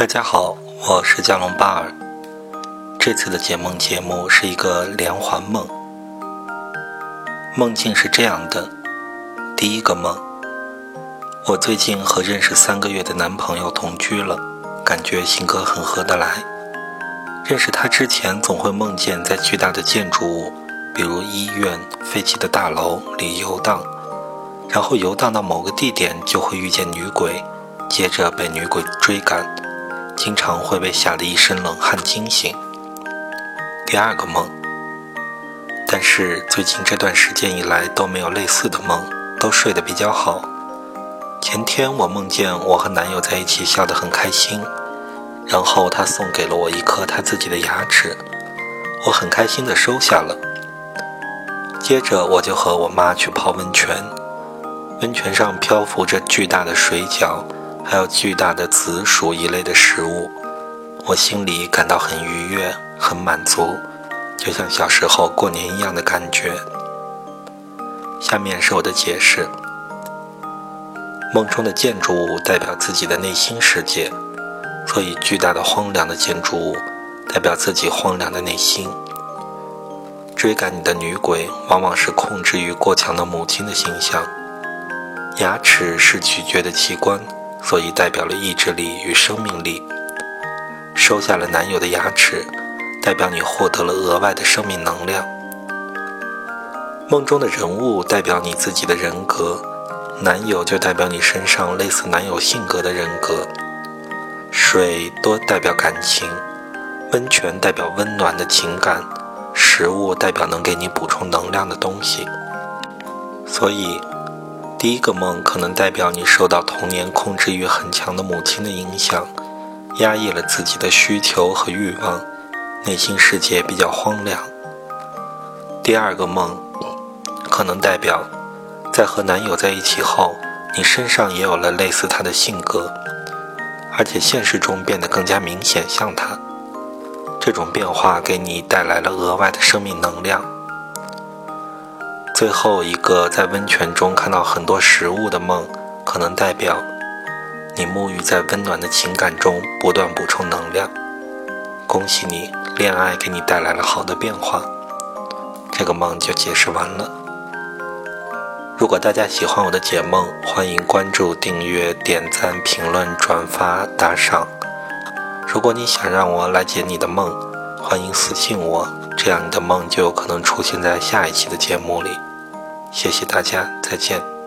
大家好，我是加隆巴尔。这次的解梦节目是一个连环梦。梦境是这样的：第一个梦，我最近和认识三个月的男朋友同居了，感觉性格很合得来。认识他之前，总会梦见在巨大的建筑物，比如医院、废弃的大楼里游荡，然后游荡到某个地点就会遇见女鬼，接着被女鬼追赶。经常会被吓得一身冷汗惊醒。第二个梦，但是最近这段时间以来都没有类似的梦，都睡得比较好。前天我梦见我和男友在一起笑得很开心，然后他送给了我一颗他自己的牙齿，我很开心地收下了。接着我就和我妈去泡温泉，温泉上漂浮着巨大的水饺。还有巨大的紫薯一类的食物，我心里感到很愉悦、很满足，就像小时候过年一样的感觉。下面是我的解释：梦中的建筑物代表自己的内心世界，所以巨大的荒凉的建筑物代表自己荒凉的内心。追赶你的女鬼往往是控制欲过强的母亲的形象。牙齿是咀嚼的器官。所以代表了意志力与生命力。收下了男友的牙齿，代表你获得了额外的生命能量。梦中的人物代表你自己的人格，男友就代表你身上类似男友性格的人格。水多代表感情，温泉代表温暖的情感，食物代表能给你补充能量的东西。所以。第一个梦可能代表你受到童年控制欲很强的母亲的影响，压抑了自己的需求和欲望，内心世界比较荒凉。第二个梦可能代表在和男友在一起后，你身上也有了类似他的性格，而且现实中变得更加明显像他。这种变化给你带来了额外的生命能量。最后一个在温泉中看到很多食物的梦，可能代表你沐浴在温暖的情感中，不断补充能量。恭喜你，恋爱给你带来了好的变化。这个梦就解释完了。如果大家喜欢我的解梦，欢迎关注、订阅、点赞、评论、转发、打赏。如果你想让我来解你的梦，欢迎私信我，这样你的梦就有可能出现在下一期的节目里。谢谢大家，再见。